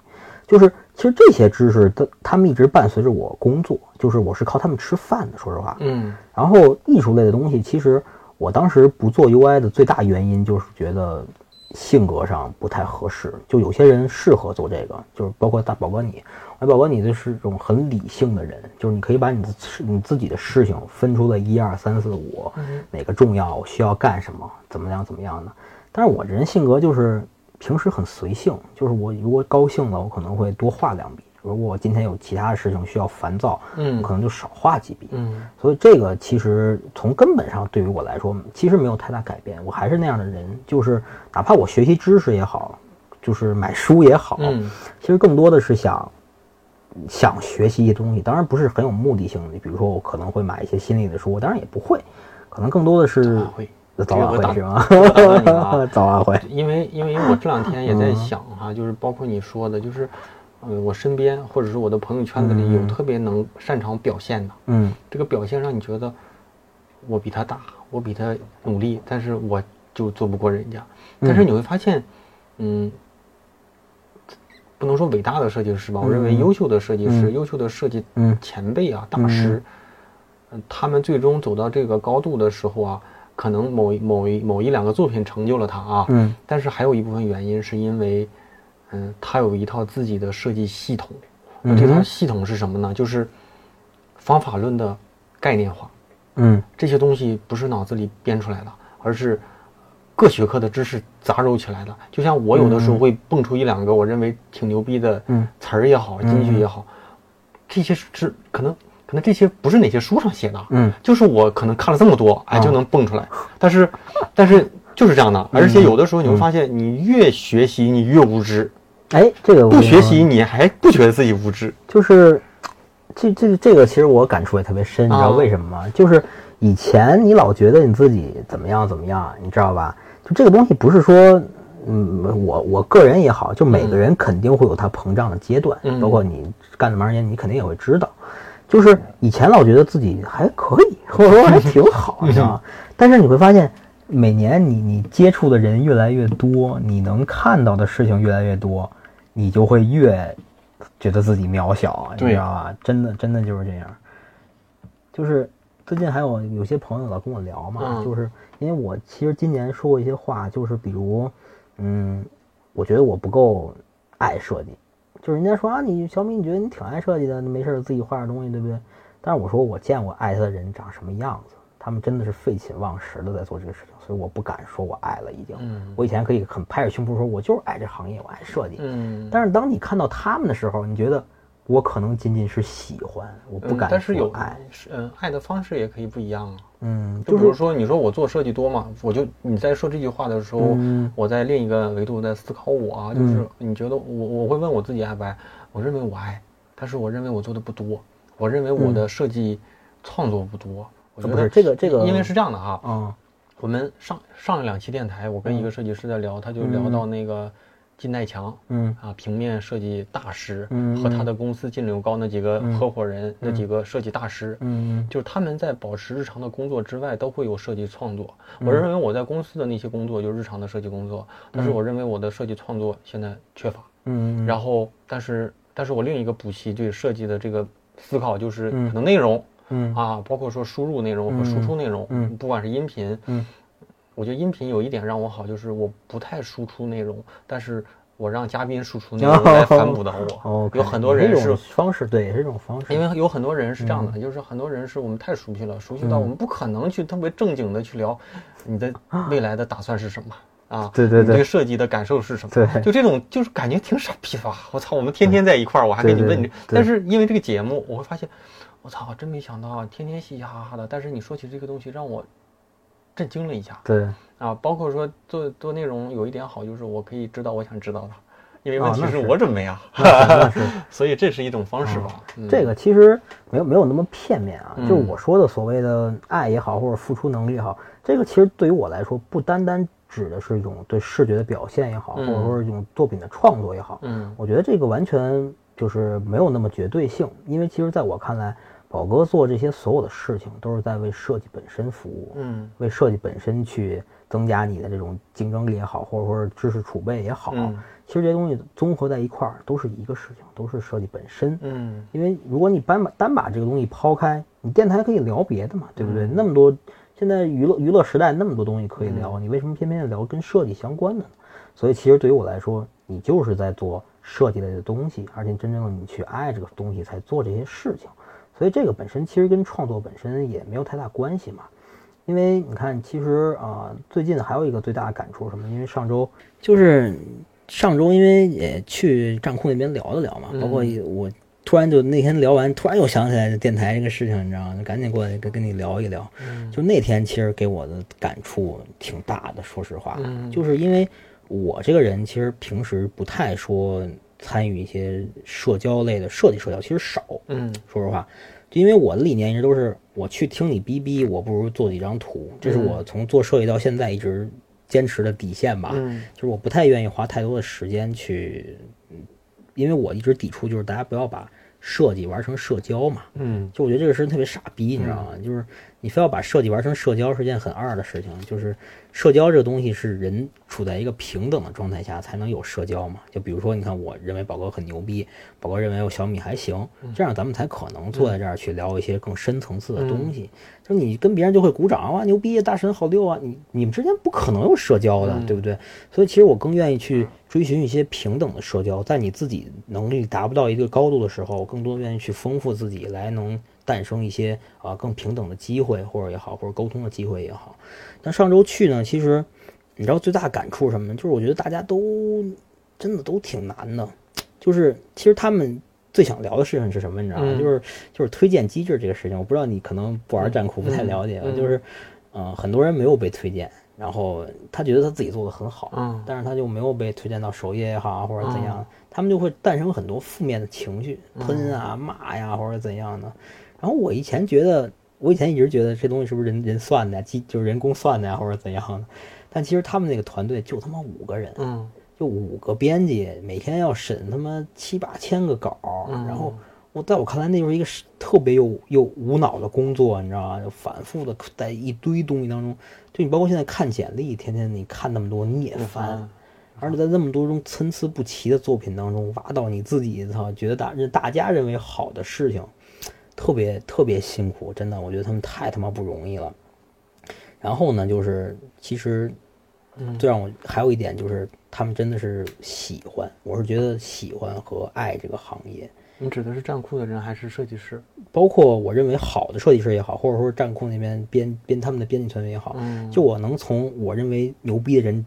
就是其实这些知识，它他们一直伴随着我工作，就是我是靠他们吃饭的，说实话。嗯然后艺术类的东西，其实我当时不做 UI 的最大原因就是觉得性格上不太合适。就有些人适合做这个，就是包括大宝哥你，哎，宝宝你就是这种很理性的人，就是你可以把你的事你自己的事情分出了一二三四五，哪个重要，我需要干什么，怎么样怎么样的。但是我这人性格就是平时很随性，就是我如果高兴了，我可能会多画两笔；如果我今天有其他的事情需要烦躁，嗯我可能就少画几笔。嗯所以这个其实从根本上对于我来说，其实没有太大改变。我还是那样的人，就是哪怕我学习知识也好，就是买书也好，嗯其实更多的是想想学习一些东西，当然不是很有目的性的。比如说，我可能会买一些心理的书，我当然也不会，可能更多的是早晚会是吗？我打断你了啊 早晚会，因为因为我这两天也嗯在想哈、就是包括你说的，就是，呃，我身边或者是我的朋友圈子里有特别能擅长表现的，嗯这个表现让你觉得我比他大，我比他努力，但是我就做不过人家。但是你会发现，嗯，不能说伟大的设计师吧，我认为优秀的设计师、优秀的设计前辈啊、大师，嗯，他们最终走到这个高度的时候啊，可能某一某一某一两个作品成就了他啊，嗯，但是还有一部分原因是因为，嗯，他有一套自己的设计系统，那这套系统是什么呢？就是方法论的概念化，嗯，这些东西不是脑子里编出来的，而是。各学科的知识杂糅起来的，就像我有的时候会蹦出一两个我认为挺牛逼的词儿也好，金句也好，这些是可能可能这些不是哪些书上写的，嗯，就是我可能看了这么多，哎，就能蹦出来。但是但是就是这样的，而且有的时候你会发现，你越学习你越无知，哎，这个不学习你还不觉得自己无知，就是这这这个其实我感触也特别深，你知道为什么吗？就是以前你老觉得你自己怎么样怎么样，你知道吧？就这个东西不是说，嗯，我我个人也好，就每个人肯定会有他膨胀的阶段，包括你干这么长时间，你肯定也会知道。就是以前老觉得自己还可以，或者说还挺好，你知道吗？但是你会发现，每年你你接触的人越来越多，你能看到的事情越来越多，你就会越觉得自己渺小，你知道吧？真的真的就是这样。就是最近还有有些朋友老跟我聊嘛，就是。因为我其实今年说过一些话，就是比如，嗯，我觉得我不够爱设计，就是人家说啊，你小米，你觉得你挺爱设计的，你没事自己画点东西，对不对？但是我说我见过爱他的人长什么样子，他们真的是废寝忘食的在做这个事情，所以我不敢说我爱了已经。我以前可以很拍着胸脯说，我就是爱这行业，我爱设计。嗯。但是当你看到他们的时候，你觉得我可能仅仅是喜欢，我不敢说爱。是嗯，爱的方式也可以不一样啊。嗯，就比如说，你说我做设计多嘛，我就你在说这句话的时候，我在另一个维度在思考我啊，就是你觉得我我会问我自己爱不爱？我认为我爱，但是我认为我做的不多，我认为我的设计创作不多。我觉得这个这个，因为是这样的哈，嗯，我们上上了两期电台，我跟一个设计师在聊，他就聊到那个。金代强，嗯。啊，平面设计大师，嗯，和他的公司金柳高那几个合伙人，那几个设计大师，嗯就是他们在保持日常的工作之外，都会有设计创作。我认为我在公司的那些工作就是日常的设计工作，但是我认为我的设计创作现在缺乏，嗯，然后，但是，但是我另一个补习对设计的这个思考就是可能内容，嗯。啊，包括说输入内容和输出内容，嗯，不管是音频，嗯。我觉得音频有一点让我好，就是我不太输出内容，但是我让嘉宾输出内容来反哺到我。有很多人是方式，对，也是一种方式。因为有很多人是这样的，就是很多人是我们太熟悉了，熟悉到我们不可能去特别正经的去聊你的 未来的打算是什么啊？对对对，对设计的感受是什么？对，就这种就是感觉挺傻逼的。我操，我们天天在一块儿，我还给你问你，但是因为这个节目，我会发现，我操，真没想到，天天嘻嘻哈哈的，但是你说起这个东西，让我震惊了一下。对。啊，包括说做做内容有一点好，就是我可以知道我想知道的，因为问题是我准备啊，所以这是一种方式吧。这个其实没有没有那么片面啊，就是我说的所谓的爱也好，或者付出能力也好，这个其实对于我来说，不单单指的是一种对视觉的表现也好，或者说一种作品的创作也好，嗯，我觉得这个完全就是没有那么绝对性，因为其实在我看来。宝哥做这些所有的事情，都是在为设计本身服务，嗯，为设计本身去增加你的这种竞争力也好，或者说知识储备也好，其实这些东西综合在一块儿都是一个事情，都是设计本身，嗯，因为如果你单把单把这个东西抛开，你电台可以聊别的嘛，对不对？那么多现在娱乐娱乐时代那么多东西可以聊，你为什么偏偏要聊跟设计相关的呢？所以其实对于我来说，你就是在做设计类的东西，而且真正的你去爱这个东西，才做这些事情。所以这个本身其实跟创作本身也没有太大关系嘛，因为你看，其实啊，最近还有一个最大的感触什么？因为上周就是上周，因为也去站库那边聊了聊嘛，包括我突然就那天聊完，突然又想起来电台这个事情，你知道吗？就赶紧过来跟跟你聊一聊。就那天其实给我的感触挺大的，说实话，就是因为我这个人其实平时不太说。参与一些社交类的设计社交其实少，嗯，说实话，就因为我的理念一直都是，我去听你逼逼，我不如做几张图，这是我从做设计到现在一直坚持的底线吧。嗯，就是我不太愿意花太多的时间去，因为我一直抵触就是大家不要把设计玩成社交嘛。嗯就我觉得这个事特别傻逼，你知道吗？就是你非要把设计玩成社交是件很二的事情。就是社交这个东西是人处在一个平等的状态下才能有社交嘛。就比如说，你看，我认为宝哥很牛逼，宝哥认为我小米还行，这样咱们才可能坐在这儿去聊一些更深层次的东西。就你跟别人就会鼓掌哇，牛逼，大神好溜啊！你你们之间不可能有社交的，对不对？所以其实我更愿意去追寻一些平等的社交，在你自己能力达不到一个高度的时候，更多愿意去丰富自己，来能诞生一些啊更平等的机会，或者也好，或者沟通的机会也好。但上周去呢，其实你知道最大感触什么呢？就是我觉得大家都真的都挺难的，就是其实他们。最想聊的事情是什么？你知道吗？嗯就是就是推荐机制这个事情。我不知道你可能不玩战库，不太了解。嗯嗯就是，呃，很多人没有被推荐，然后他觉得他自己做的很好，嗯但是他就没有被推荐到首页也好啊，或者怎样，他们就会诞生很多负面的情绪，喷啊、骂呀，或者怎样的。然后我以前觉得，我以前一直觉得这东西是不是人人算的呀，机就是人工算的呀，或者怎样的。但其实他们那个团队就他妈五个人，嗯就五个编辑，每天要审他妈七八千个稿，嗯然后我在我看来，那就是一个是特别又又无脑的工作，你知道吗？就反复的在一堆东西当中，就你包括现在看简历，天天你看那么多你也烦，而且在那么多种参差不齐的作品当中挖到你自己操觉得大大家认为好的事情，特别特别辛苦，真的，我觉得他们太他妈不容易了。然后呢，就是其实最让我还有一点就是，他们真的是喜欢，我是觉得喜欢和爱这个行业。你指的是站库的人还是设计师？包括我认为好的设计师也好，或者说站库那边编编他们的编辑团队也好，嗯就我能从我认为牛逼的人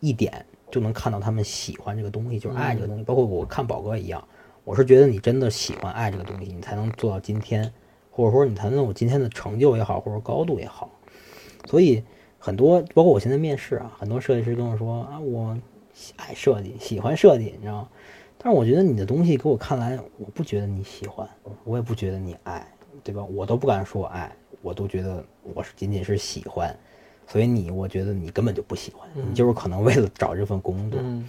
一点就能看到他们喜欢这个东西，就是爱这个东西。包括我看宝哥一样，我是觉得你真的喜欢爱这个东西，你才能做到今天，或者说你才能有今天的成就也好，或者高度也好。所以很多，包括我现在面试啊，很多设计师跟我说啊，我喜爱设计，喜欢设计，你知道吗？但是我觉得你的东西给我看来，我不觉得你喜欢，我也不觉得你爱，对吧？我都不敢说我爱，我都觉得我是仅仅是喜欢，所以你，我觉得你根本就不喜欢，你就是可能为了找这份工作。嗯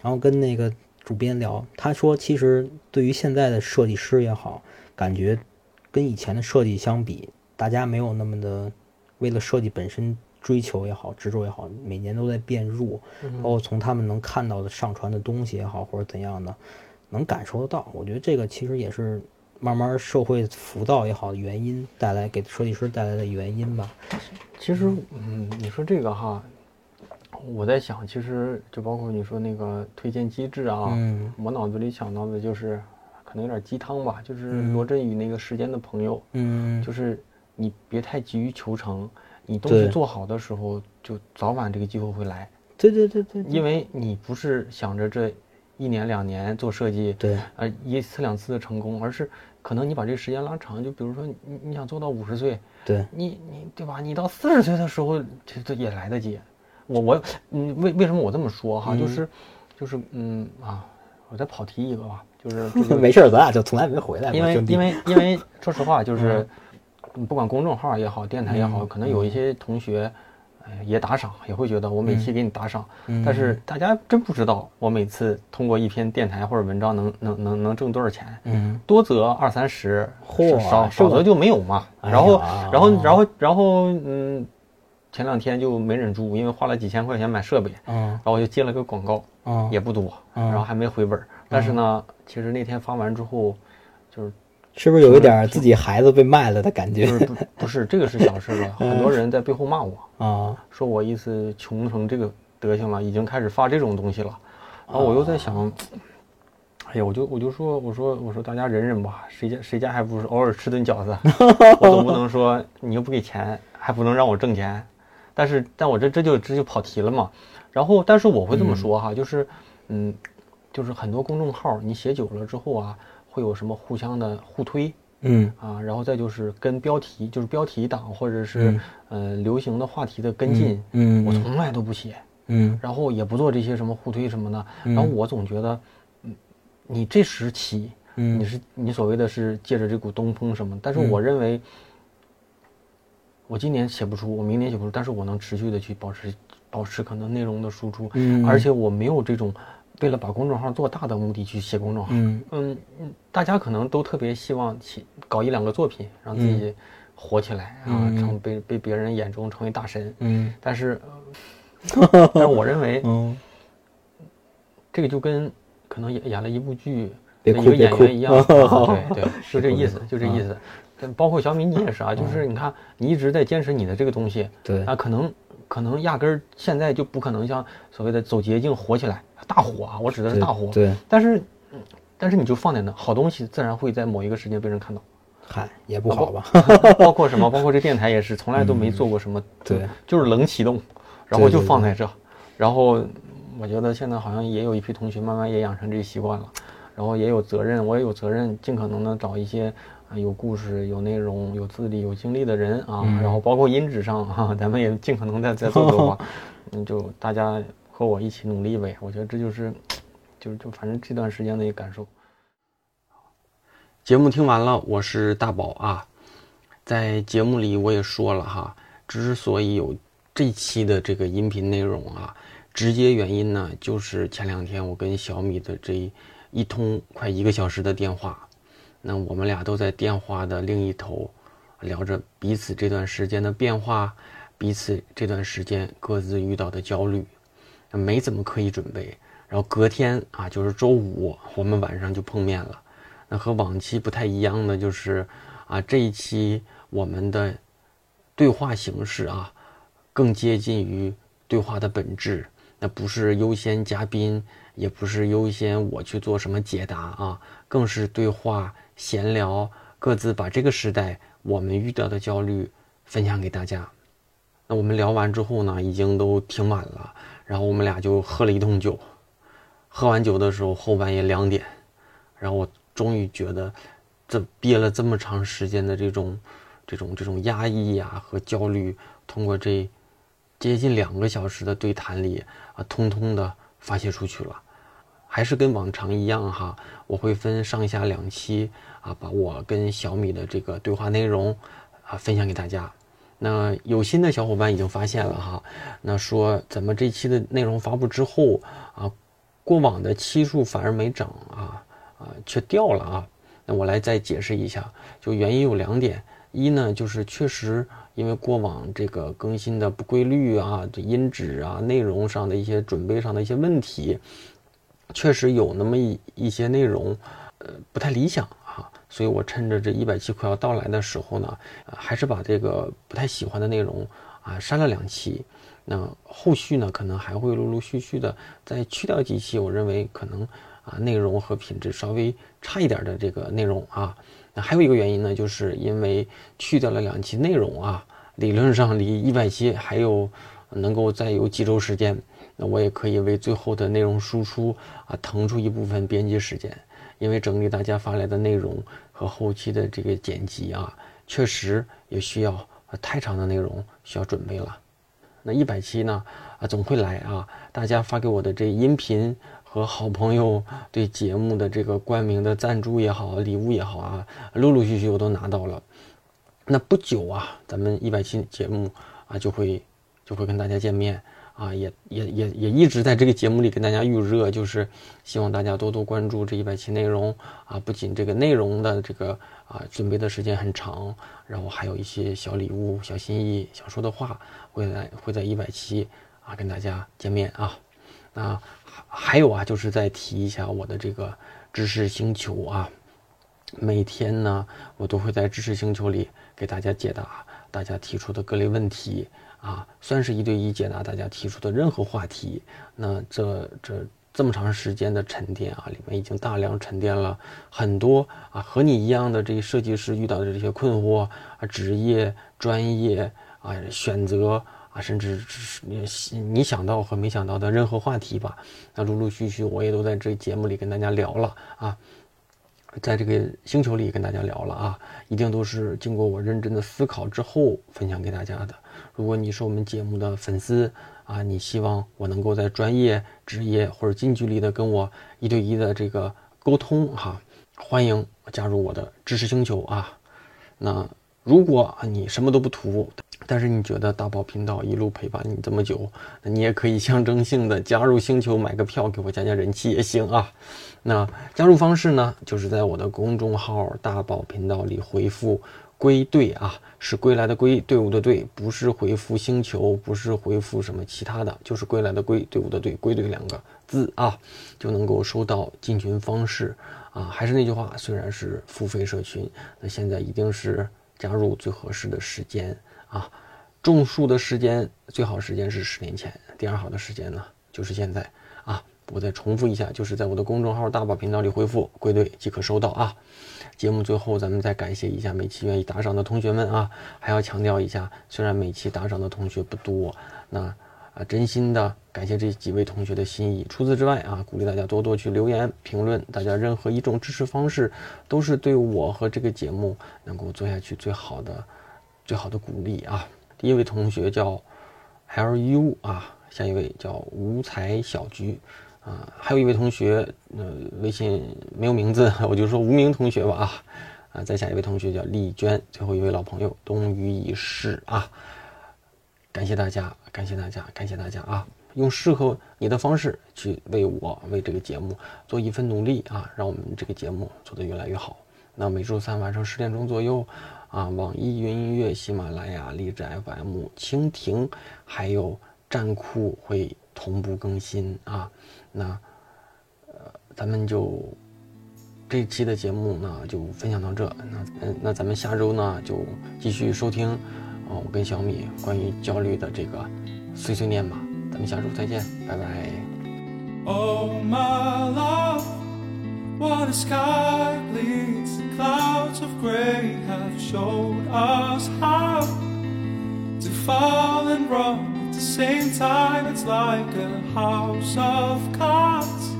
然后跟那个主编聊，他说其实对于现在的设计师也好，感觉跟以前的设计相比，大家没有那么的为了设计本身追求也好，执着也好，每年都在变弱，包括从他们能看到的上传的东西也好，或者怎样的，能感受得到。我觉得这个其实也是慢慢社会浮躁也好的原因带来给设计师带来的原因吧。其实，嗯，你说这个哈，我在想，其实就包括你说那个推荐机制啊，嗯我脑子里想到的就是，可能有点鸡汤吧，就是罗振宇那个时间的朋友，嗯，就是你别太急于求成，你东西做好的时候，就早晚这个机会会来，对对对对，因为你不是想着这一年两年做设计，对呃一次两次的成功，而是可能你把这个时间拉长，就比如说你你想做到五十岁，对你你对吧？你到四十岁的时候，这这也来得及。我我嗯，为为什么我这么说哈？就是就是嗯啊，我再跑题一个吧，就是这个 没事儿，咱俩就从来没回来过，因为兄弟因为因为说实话，就是嗯不管公众号也好，电台也好，可能有一些同学。哎也打赏，也会觉得我每期给你打赏，但是大家真不知道我每次通过一篇电台或者文章能能能能挣多少钱。嗯，多则二三十，嚯少少则就没有嘛。哎然后呀然后然后然后嗯，前两天就没忍住，因为花了几千块钱买设备，嗯然后我就接了个广告，嗯，也不多，嗯然后还没回本儿。但是呢，其实那天发完之后，就是是不是有一点自己孩子被卖了的感觉不是不不是这个是小事了，很多人在背后骂我，啊？说我意思穷成这个德行了，已经开始发这种东西了。然后我又在想，哎呀，我就我就说，我说我说大家忍忍吧，谁家谁家还不是偶尔吃顿饺子？我总不能说你又不给钱，还不能让我挣钱。但是但我这这就这就跑题了嘛。然后但是我会这么说哈，就是嗯，就是很多公众号你写久了之后啊，会有什么互相的互推。嗯。啊，然后再就是跟标题，就是标题党或者是、呃流行的话题的跟进，嗯我从来都不写，嗯。然后也不做这些什么互推什么的，然后我总觉得，嗯，你这时起，嗯。你是你所谓的是借着这股东风什么，但是我认为，我今年写不出，我明年写不出，但是我能持续的去保持保持可能内容的输出，嗯而且我没有这种为了把公众号做大的目的去写公众号。嗯嗯嗯，大家可能都特别希望写搞一两个作品，让自己火起来，然后嗯成被被别人眼中成为大神。嗯但是，呃但是我认为嗯，这个就跟可能演演了一部剧一个演员一样，啊对对，就这意思，就这意思。但包括小米你也是啊，就是你看你一直在坚持你的这个东西，对啊，可能可能压根儿现在就不可能像所谓的走捷径火起来，大火啊，我指的是大火。对，但是，嗯但是你就放在那，好东西自然会在某一个时间被人看到。嗨，也不好吧？包括什么？包括这电台也是，从来都没做过什么，对，就是冷启动，然后就放在这，然后我觉得现在好像也有一批同学慢慢也养成这习惯了，然后也有责任，我也有责任，尽可能的找一些啊有故事、有内容、有资历、有经历的人啊，嗯然后包括音质上哈、咱们也尽可能的再做做吧，嗯，就大家和我一起努力呗，我觉得这就是，就就反正这段时间的一个感受。节目听完了，我是大宝啊。在节目里我也说了哈，之所以有这期的这个音频内容啊，直接原因呢，就是前两天我跟小米的这一通快一个小时的电话，那我们俩都在电话的另一头聊着彼此这段时间的变化，彼此这段时间各自遇到的焦虑，没怎么刻意准备，然后隔天啊，就是周五，我们晚上就碰面了。那和往期不太一样的就是，啊，这一期我们的对话形式啊，更接近于对话的本质。那不是优先嘉宾，也不是优先我去做什么解答啊，更是对话闲聊，各自把这个时代我们遇到的焦虑分享给大家。那我们聊完之后呢，已经都挺晚了，然后我们俩就喝了一通酒。喝完酒的时候，后半夜两点，然后我终于觉得，这憋了这么长时间的这种、这种、这种压抑呀、和焦虑，通过这接近两个小时的对谈里啊，通通的发泄出去了。还是跟往常一样哈，我会分上下两期啊，把我跟小米的这个对话内容啊分享给大家。那有心的小伙伴已经发现了哈，那说怎么这期的内容发布之后啊，过往的期数反而没涨啊啊，却掉了啊。那我来再解释一下，就原因有两点，一呢就是确实因为过往这个更新的不规律啊，这音质啊、内容上的一些准备上的一些问题，确实有那么一一些内容，呃，不太理想。所以我趁着这一百期快要到来的时候呢，还是把这个不太喜欢的内容啊删了两期。那后续呢，可能还会陆陆续续的再去掉几期，我认为可能啊内容和品质稍微差一点的这个内容啊。那还有一个原因呢，就是因为去掉了两期内容啊，理论上离一百期还有能够再有几周时间，那我也可以为最后的内容输出啊腾出一部分编辑时间，因为整理大家发来的内容和后期的这个剪辑啊，确实也需要太长的内容需要准备了。那一百期呢啊总会来啊，大家发给我的这音频和好朋友对节目的这个冠名的赞助也好，礼物也好啊，陆陆续续我都拿到了。那不久啊，咱们一百期节目啊就会就会跟大家见面啊，也也也也一直在这个节目里跟大家预热，就是希望大家多多关注这一百期内容啊，不仅这个内容的这个啊准备的时间很长，然后还有一些小礼物、小心意、想说的话，会来会在一百期啊跟大家见面啊。那还还有啊，就是再提一下我的这个知识星球啊，每天呢，我都会在知识星球里给大家解答大家提出的各类问题啊，算是一对一解答大家提出的任何话题。那这这这么长时间的沉淀啊，里面已经大量沉淀了很多啊，和你一样的这些设计师遇到的这些困惑啊，职业、专业啊，选择。啊，甚至是你想到和没想到的任何话题吧，那陆陆续续我也都在这节目里跟大家聊了啊，在这个星球里跟大家聊了啊，一定都是经过我认真的思考之后分享给大家的。如果你是我们节目的粉丝啊，你希望我能够在专业、职业或者近距离的跟我一对一的这个沟通哈，欢迎加入我的知识星球啊。那如果啊你什么都不图，但是你觉得大宝频道一路陪伴你这么久，那你也可以象征性的加入星球，买个票给我加加人气也行啊。那加入方式呢，就是在我的公众号“大宝频道”里回复“归队”啊，是归来的归，队伍的队，不是回复星球，不是回复什么其他的，就是归来的归，队伍的队，归队两个字啊，就能够收到进群方式啊。还是那句话，虽然是付费社群，那现在一定是加入最合适的时间。啊，种树的时间最好时间是十年前，第二好的时间呢就是现在啊！我再重复一下，就是在我的公众号大宝频道里回复“归队”即可收到啊。节目最后咱们再感谢一下每期愿意打赏的同学们啊，还要强调一下，虽然每期打赏的同学不多，那啊真心的感谢这几位同学的心意。除此之外啊，鼓励大家多多去留言评论，大家任何一种支持方式都是对我和这个节目能够做下去最好的。最好的鼓励啊！第一位同学叫 L U 啊，下一位叫无才小菊啊，还有一位同学，呃，微信没有名字，我就说无名同学吧啊啊！再下一位同学叫丽娟，最后一位老朋友冬雨已逝啊！感谢大家，感谢大家，感谢大家啊！用适合你的方式去为我为这个节目做一份努力啊，让我们这个节目做得越来越好。那每周三晚上十点钟左右。啊，网易云音乐、喜马拉雅、荔枝 FM、蜻蜓，还有站酷会同步更新啊。那呃，咱们就这期的节目呢，就分享到这。那嗯，那咱们下周呢，就继续收听 啊，我跟小米关于焦虑的这个碎碎念吧。咱们下周再见，拜拜。Oh my love. What a sky bleeds, the clouds of grey have showed us how to fall and run at the same time. It's like a house of cards.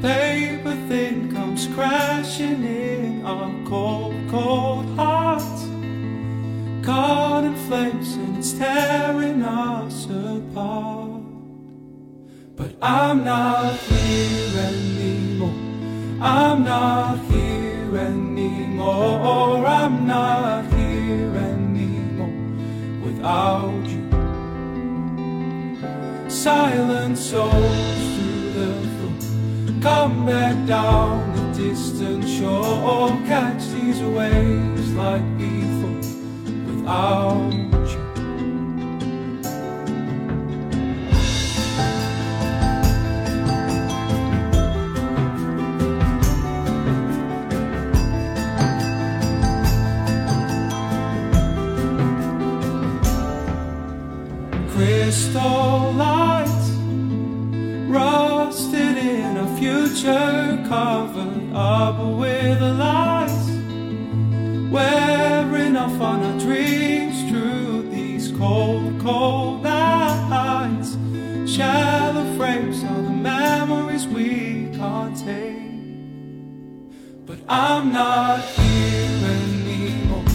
Paper thin comes crashing in our cold, cold hearts. Caught in flames and it's tearing us apart. But I'm not here anymore. I'm not here anymore. I'm not here anymore without you. Silent souls through the floor. Come back down the distant shore. Catch these waves like before without crystal lights rusted in a future covered up with lies wearing off on through these cold nights shallow frames of the memories we can't take but i'm not here anymore.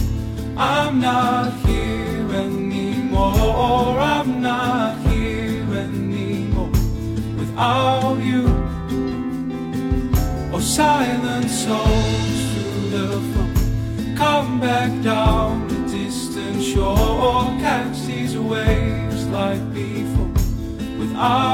I'm not here anymore. I'm not here anymore. Without you oh silent souls through the phone come back down Ah.